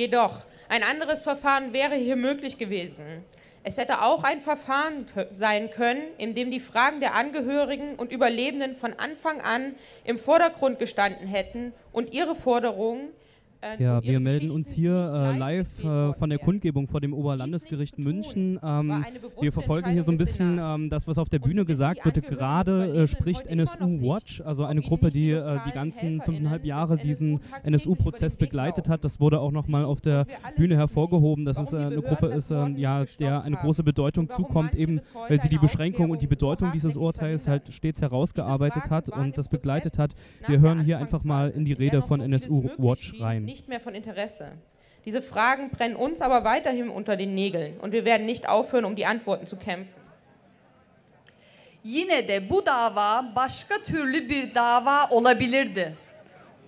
Jedoch, ein anderes Verfahren wäre hier möglich gewesen. Es hätte auch ein Verfahren sein können, in dem die Fragen der Angehörigen und Überlebenden von Anfang an im Vordergrund gestanden hätten und ihre Forderungen ja, wir melden uns hier äh, live äh, von der Kundgebung vor dem Oberlandesgericht München. Ähm, wir verfolgen hier so ein bisschen ähm, das, was auf der Bühne gesagt wird. Gerade äh, spricht NSU Watch, also eine Gruppe, die äh, die ganzen fünfeinhalb Jahre diesen NSU-Prozess begleitet hat. Das wurde auch nochmal auf der Bühne hervorgehoben, dass es äh, eine Gruppe ist, ähm, ja, der eine große Bedeutung zukommt, eben weil sie die Beschränkung und die Bedeutung dieses Urteils halt stets herausgearbeitet hat und das begleitet hat. Wir hören hier einfach mal in die Rede von NSU Watch rein nicht mehr von Interesse. Diese Fragen brennen uns aber weiterhin unter den Nägeln und wir werden nicht aufhören, um die Antworten zu kämpfen. Yine de bu dava başka türlü bir dava olabilirdi.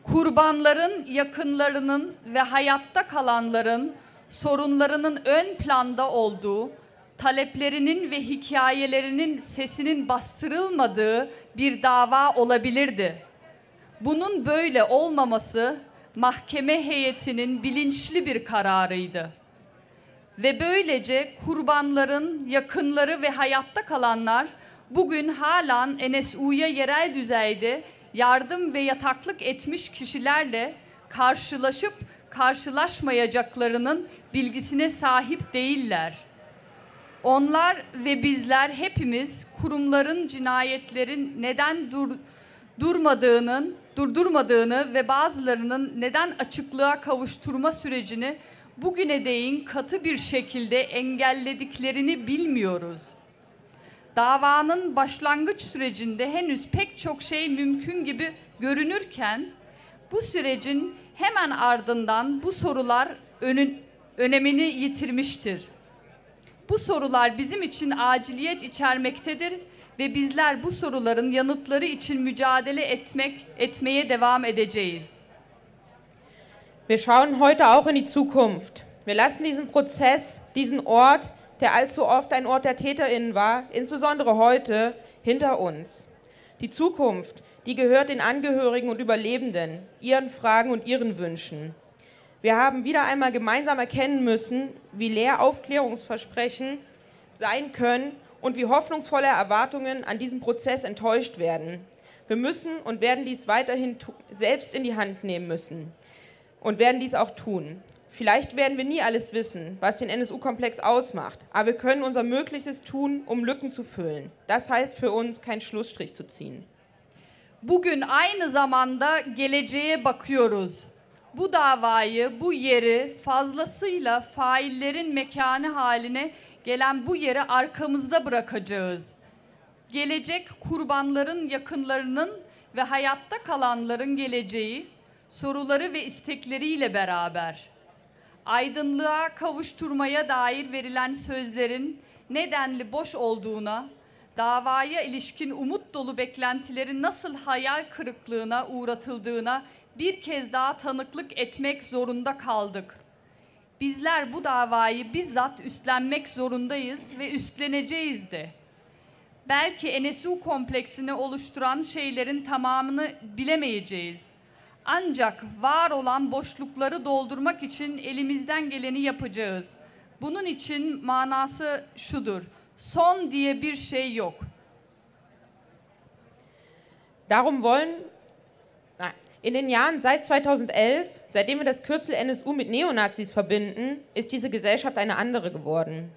Kurbanların, yakınlarının ve hayatta kalanların sorunlarının ön planda olduğu, taleplerinin ve hikayelerinin sesinin bastırılmadığı bir dava olabilirdi. Bunun böyle olmaması mahkeme heyetinin bilinçli bir kararıydı. Ve böylece kurbanların yakınları ve hayatta kalanlar bugün halen NSU'ya yerel düzeyde yardım ve yataklık etmiş kişilerle karşılaşıp karşılaşmayacaklarının bilgisine sahip değiller. Onlar ve bizler hepimiz kurumların cinayetlerin neden dur durmadığının durdurmadığını ve bazılarının neden açıklığa kavuşturma sürecini bugüne değin katı bir şekilde engellediklerini bilmiyoruz. Davanın başlangıç sürecinde henüz pek çok şey mümkün gibi görünürken bu sürecin hemen ardından bu sorular önün, önemini yitirmiştir. Bu sorular bizim için aciliyet içermektedir ve bizler bu soruların yanıtları için mücadele etmek etmeye devam edeceğiz. Wir schauen heute auch in die Zukunft. Wir lassen diesen Prozess, diesen Ort, der allzu oft ein Ort der Täterinnen war, insbesondere heute, hinter uns. Die Zukunft, die gehört den Angehörigen und Überlebenden, ihren Fragen und ihren Wünschen. Wir haben wieder einmal gemeinsam erkennen müssen, wie leer Aufklärungsversprechen sein können und wie hoffnungsvolle Erwartungen an diesem Prozess enttäuscht werden. Wir müssen und werden dies weiterhin selbst in die Hand nehmen müssen und werden dies auch tun. Vielleicht werden wir nie alles wissen, was den NSU-Komplex ausmacht, aber wir können unser Möglichstes tun, um Lücken zu füllen. Das heißt für uns, keinen Schlussstrich zu ziehen. Bugün aynı zamanda geleceğe bakıyoruz. Bu davayı, bu yeri fazlasıyla faillerin mekanı haline gelen bu yeri arkamızda bırakacağız. Gelecek kurbanların yakınlarının ve hayatta kalanların geleceği, soruları ve istekleriyle beraber aydınlığa kavuşturmaya dair verilen sözlerin nedenli boş olduğuna, davaya ilişkin umut dolu beklentilerin nasıl hayal kırıklığına uğratıldığına bir kez daha tanıklık etmek zorunda kaldık. Bizler bu davayı bizzat üstlenmek zorundayız ve üstleneceğiz de. Belki NSU kompleksini oluşturan şeylerin tamamını bilemeyeceğiz. Ancak var olan boşlukları doldurmak için elimizden geleni yapacağız. Bunun için manası şudur. Son diye bir şey yok. Darum wollen In den Jahren seit 2011, seitdem wir das Kürzel NSU mit Neonazis verbinden, ist diese Gesellschaft eine andere geworden.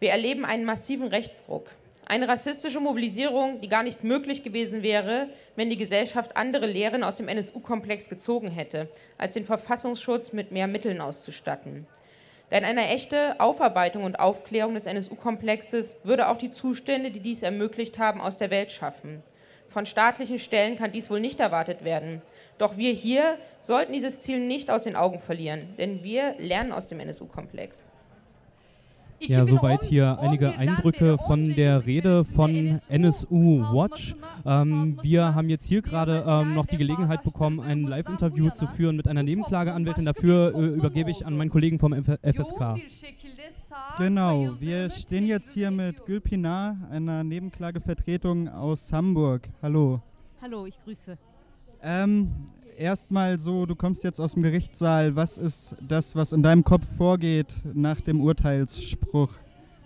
Wir erleben einen massiven Rechtsruck. Eine rassistische Mobilisierung, die gar nicht möglich gewesen wäre, wenn die Gesellschaft andere Lehren aus dem NSU-Komplex gezogen hätte, als den Verfassungsschutz mit mehr Mitteln auszustatten. Denn eine echte Aufarbeitung und Aufklärung des NSU-Komplexes würde auch die Zustände, die dies ermöglicht haben, aus der Welt schaffen. Von staatlichen Stellen kann dies wohl nicht erwartet werden. Doch wir hier sollten dieses Ziel nicht aus den Augen verlieren, denn wir lernen aus dem NSU-Komplex. Ja, soweit hier einige Eindrücke von der Rede von NSU Watch. Ähm, wir haben jetzt hier gerade ähm, noch die Gelegenheit bekommen, ein Live-Interview zu führen mit einer Nebenklageanwältin. Dafür äh, übergebe ich an meinen Kollegen vom F FSK. Genau, wir stehen jetzt hier mit Gülpinar, einer Nebenklagevertretung aus Hamburg. Hallo. Hallo, ich grüße. Ähm, erstmal so, du kommst jetzt aus dem Gerichtssaal. Was ist das, was in deinem Kopf vorgeht nach dem Urteilsspruch?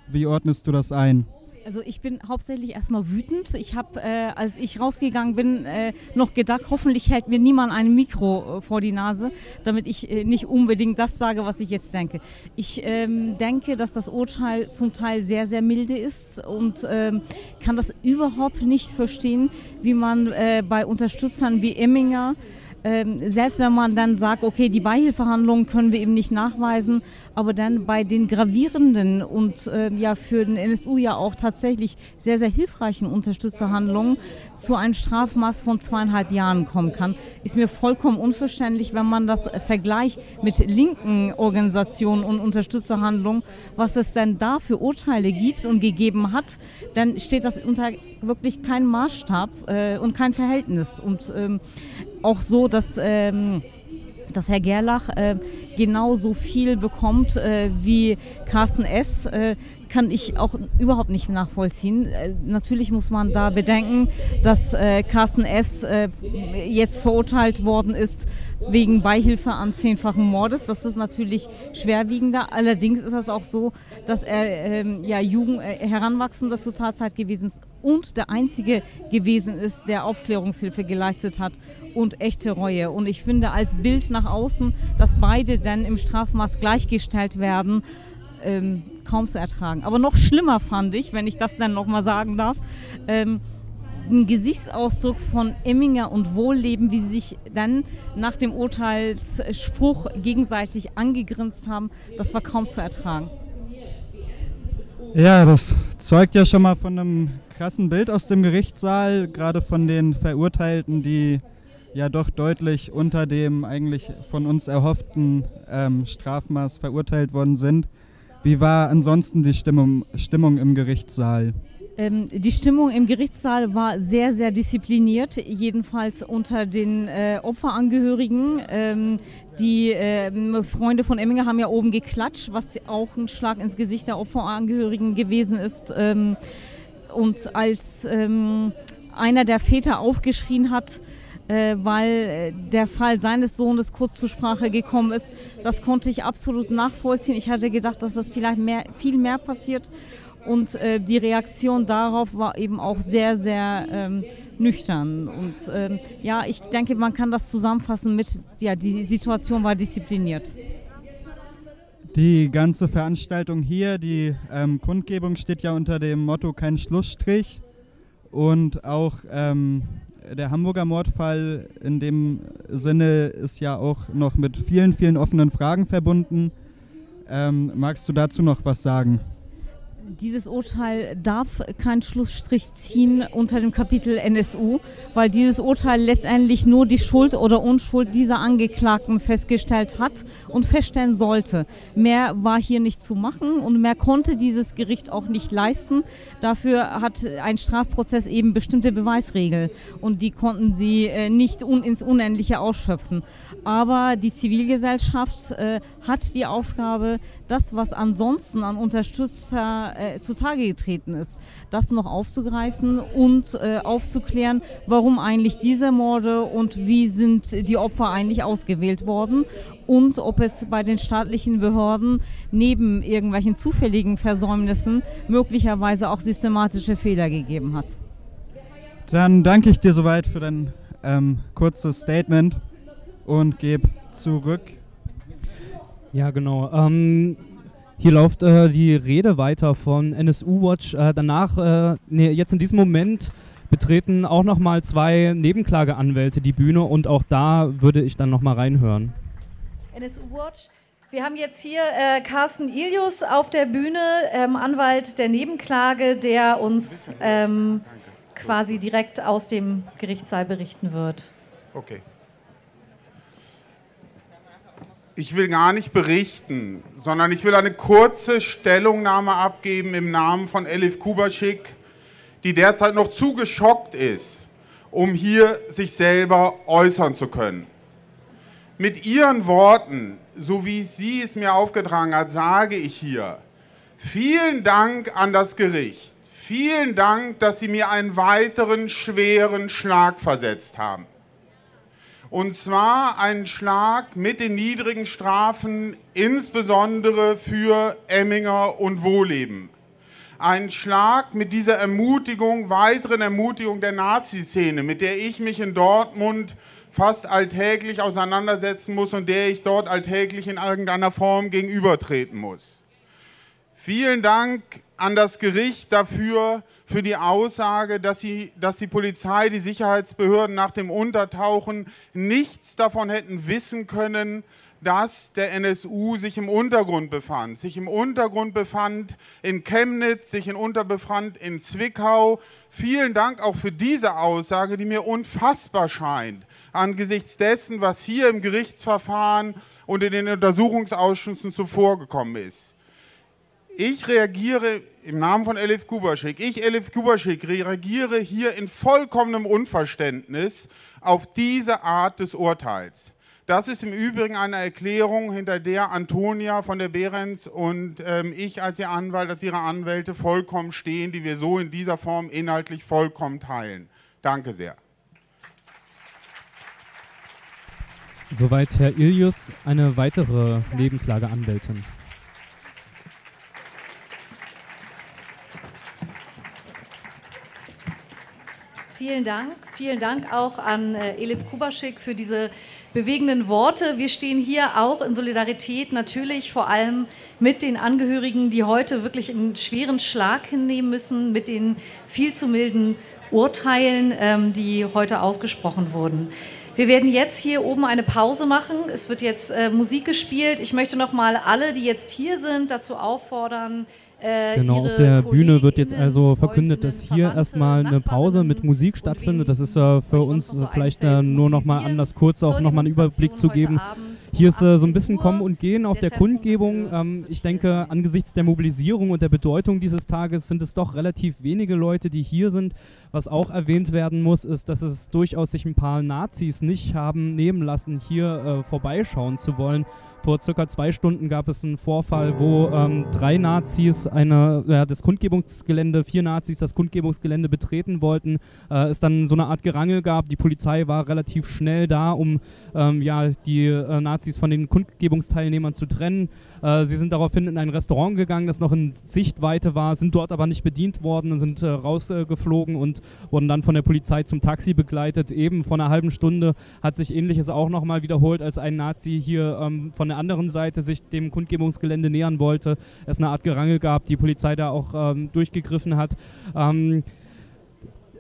Wie ordnest du das ein? Also ich bin hauptsächlich erstmal wütend. Ich habe, äh, als ich rausgegangen bin, äh, noch gedacht, hoffentlich hält mir niemand ein Mikro äh, vor die Nase, damit ich äh, nicht unbedingt das sage, was ich jetzt denke. Ich ähm, denke, dass das Urteil zum Teil sehr, sehr milde ist und ähm, kann das überhaupt nicht verstehen, wie man äh, bei Unterstützern wie Emminger ähm, selbst wenn man dann sagt, okay, die Beihilfehandlungen können wir eben nicht nachweisen, aber dann bei den gravierenden und äh, ja für den NSU ja auch tatsächlich sehr, sehr hilfreichen Unterstützerhandlungen zu einem Strafmaß von zweieinhalb Jahren kommen kann, ist mir vollkommen unverständlich, wenn man das vergleicht mit linken Organisationen und Unterstützerhandlungen, was es denn da für Urteile gibt und gegeben hat, dann steht das unter wirklich kein Maßstab äh, und kein Verhältnis. Und ähm, auch so, dass, ähm, dass Herr Gerlach äh, genauso viel bekommt äh, wie Carsten S., äh, kann ich auch überhaupt nicht nachvollziehen. Äh, natürlich muss man da bedenken, dass äh, Carsten S. Äh, jetzt verurteilt worden ist wegen Beihilfe an zehnfachen Mordes. Das ist natürlich schwerwiegender. Allerdings ist es auch so, dass er ähm, ja Jugend, äh, Heranwachsender zur Tatzeit gewesen ist und der Einzige gewesen ist, der Aufklärungshilfe geleistet hat und echte Reue. Und ich finde als Bild nach außen, dass beide dann im Strafmaß gleichgestellt werden, ähm, kaum zu ertragen. Aber noch schlimmer fand ich, wenn ich das dann nochmal sagen darf, ähm, ein Gesichtsausdruck von Emminger und Wohlleben, wie sie sich dann nach dem Urteilsspruch gegenseitig angegrinst haben, das war kaum zu ertragen. Ja, das zeugt ja schon mal von einem krassen Bild aus dem Gerichtssaal, gerade von den Verurteilten, die ja doch deutlich unter dem eigentlich von uns erhofften ähm, Strafmaß verurteilt worden sind. Wie war ansonsten die Stimmung, Stimmung im Gerichtssaal? Ähm, die Stimmung im Gerichtssaal war sehr, sehr diszipliniert, jedenfalls unter den äh, Opferangehörigen. Ähm, die äh, Freunde von Emminger haben ja oben geklatscht, was auch ein Schlag ins Gesicht der Opferangehörigen gewesen ist. Ähm, und als ähm, einer der Väter aufgeschrien hat, weil äh, der Fall seines Sohnes kurz zur Sprache gekommen ist. Das konnte ich absolut nachvollziehen. Ich hatte gedacht, dass das vielleicht mehr, viel mehr passiert. Und äh, die Reaktion darauf war eben auch sehr, sehr ähm, nüchtern. Und ähm, ja, ich denke, man kann das zusammenfassen mit, ja, die Situation war diszipliniert. Die ganze Veranstaltung hier, die ähm, Kundgebung steht ja unter dem Motto kein Schlussstrich. Und auch ähm, der Hamburger Mordfall in dem Sinne ist ja auch noch mit vielen, vielen offenen Fragen verbunden. Ähm, magst du dazu noch was sagen? Dieses Urteil darf keinen Schlussstrich ziehen unter dem Kapitel NSU, weil dieses Urteil letztendlich nur die Schuld oder Unschuld dieser Angeklagten festgestellt hat und feststellen sollte. Mehr war hier nicht zu machen und mehr konnte dieses Gericht auch nicht leisten. Dafür hat ein Strafprozess eben bestimmte Beweisregeln und die konnten sie äh, nicht ins Unendliche ausschöpfen. Aber die Zivilgesellschaft äh, hat die Aufgabe, das, was ansonsten an Unterstützer äh, zutage getreten ist, das noch aufzugreifen und äh, aufzuklären, warum eigentlich diese Morde und wie sind die Opfer eigentlich ausgewählt worden und ob es bei den staatlichen Behörden neben irgendwelchen zufälligen Versäumnissen möglicherweise auch systematische Fehler gegeben hat. Dann danke ich dir soweit für dein ähm, kurzes Statement und gebe zurück. Ja, genau. Ähm, hier läuft äh, die Rede weiter von NSU Watch. Äh, danach, äh, nee, jetzt in diesem Moment betreten auch nochmal zwei Nebenklageanwälte die Bühne und auch da würde ich dann nochmal reinhören. NSU Watch. Wir haben jetzt hier äh, Carsten Ilius auf der Bühne, ähm, Anwalt der Nebenklage, der uns ähm, quasi direkt aus dem Gerichtssaal berichten wird. Okay. Ich will gar nicht berichten, sondern ich will eine kurze Stellungnahme abgeben im Namen von Elif Kubaschik, die derzeit noch zu geschockt ist, um hier sich selber äußern zu können. Mit ihren Worten, so wie sie es mir aufgetragen hat, sage ich hier, vielen Dank an das Gericht. Vielen Dank, dass Sie mir einen weiteren schweren Schlag versetzt haben. Und zwar einen Schlag mit den niedrigen Strafen, insbesondere für Emminger und Wohleben. Ein Schlag mit dieser Ermutigung, weiteren Ermutigung der Nazi-Szene, mit der ich mich in Dortmund fast alltäglich auseinandersetzen muss und der ich dort alltäglich in irgendeiner Form gegenübertreten muss. Vielen Dank an das Gericht dafür, für die Aussage, dass, sie, dass die Polizei, die Sicherheitsbehörden nach dem Untertauchen nichts davon hätten wissen können, dass der NSU sich im Untergrund befand. Sich im Untergrund befand in Chemnitz, sich im Unterbefand in Zwickau. Vielen Dank auch für diese Aussage, die mir unfassbar scheint, angesichts dessen, was hier im Gerichtsverfahren und in den Untersuchungsausschüssen zuvor gekommen ist. Ich reagiere im Namen von Elif Kubaschik, ich, Elif Kubaschik, reagiere hier in vollkommenem Unverständnis auf diese Art des Urteils. Das ist im Übrigen eine Erklärung, hinter der Antonia von der Behrens und ähm, ich als ihr Anwalt, als ihre Anwälte vollkommen stehen, die wir so in dieser Form inhaltlich vollkommen teilen. Danke sehr. Soweit Herr Ilius, eine weitere Nebenklageanwältin. Vielen Dank. Vielen Dank auch an äh, Elif Kubaschik für diese bewegenden Worte. Wir stehen hier auch in Solidarität natürlich vor allem mit den Angehörigen, die heute wirklich einen schweren Schlag hinnehmen müssen, mit den viel zu milden Urteilen, ähm, die heute ausgesprochen wurden. Wir werden jetzt hier oben eine Pause machen. Es wird jetzt äh, Musik gespielt. Ich möchte noch mal alle, die jetzt hier sind, dazu auffordern, genau, auf der Bühne wird jetzt also verkündet, dass hier erstmal eine Pause mit Musik stattfindet. Das ist äh, für uns vielleicht äh, nur noch mal anders kurz auch noch mal einen Überblick zu geben. Hier ist äh, so ein bisschen Kommen und Gehen auf der Kundgebung. Ähm, ich denke, angesichts der Mobilisierung und der Bedeutung dieses Tages sind es doch relativ wenige Leute, die hier sind. Was auch erwähnt werden muss, ist, dass es durchaus sich ein paar Nazis nicht haben nehmen lassen, hier äh, vorbeischauen zu wollen vor circa zwei Stunden gab es einen Vorfall, wo ähm, drei Nazis eine, ja, das Kundgebungsgelände, vier Nazis das Kundgebungsgelände betreten wollten. Äh, es dann so eine Art Gerangel gab. Die Polizei war relativ schnell da, um ähm, ja, die äh, Nazis von den Kundgebungsteilnehmern zu trennen. Äh, sie sind daraufhin in ein Restaurant gegangen, das noch in Sichtweite war, sind dort aber nicht bedient worden und sind äh, rausgeflogen und wurden dann von der Polizei zum Taxi begleitet. Eben vor einer halben Stunde hat sich ähnliches auch nochmal wiederholt, als ein Nazi hier ähm, von der anderen Seite sich dem Kundgebungsgelände nähern wollte. Es eine Art Gerangel gab, die Polizei da auch ähm, durchgegriffen hat. Ähm,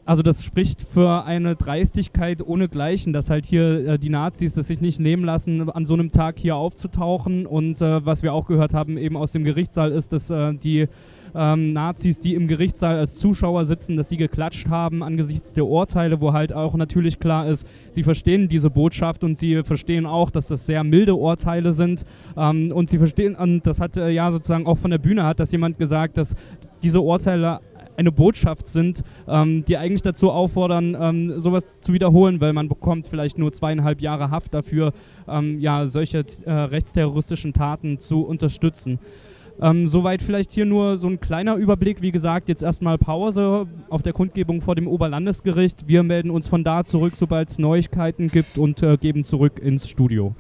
also das spricht für eine Dreistigkeit ohnegleichen, dass halt hier äh, die Nazis es sich nicht nehmen lassen, an so einem Tag hier aufzutauchen. Und äh, was wir auch gehört haben eben aus dem Gerichtssaal ist, dass äh, die ähm, Nazis, die im Gerichtssaal als Zuschauer sitzen, dass sie geklatscht haben angesichts der Urteile, wo halt auch natürlich klar ist, sie verstehen diese Botschaft und sie verstehen auch, dass das sehr milde Urteile sind. Ähm, und sie verstehen, und das hat äh, ja sozusagen auch von der Bühne hat das jemand gesagt, dass diese Urteile eine Botschaft sind, ähm, die eigentlich dazu auffordern, ähm, sowas zu wiederholen, weil man bekommt vielleicht nur zweieinhalb Jahre Haft dafür, ähm, ja, solche äh, rechtsterroristischen Taten zu unterstützen. Ähm, soweit vielleicht hier nur so ein kleiner Überblick. Wie gesagt, jetzt erstmal Pause auf der Kundgebung vor dem Oberlandesgericht. Wir melden uns von da zurück, sobald es Neuigkeiten gibt und äh, geben zurück ins Studio.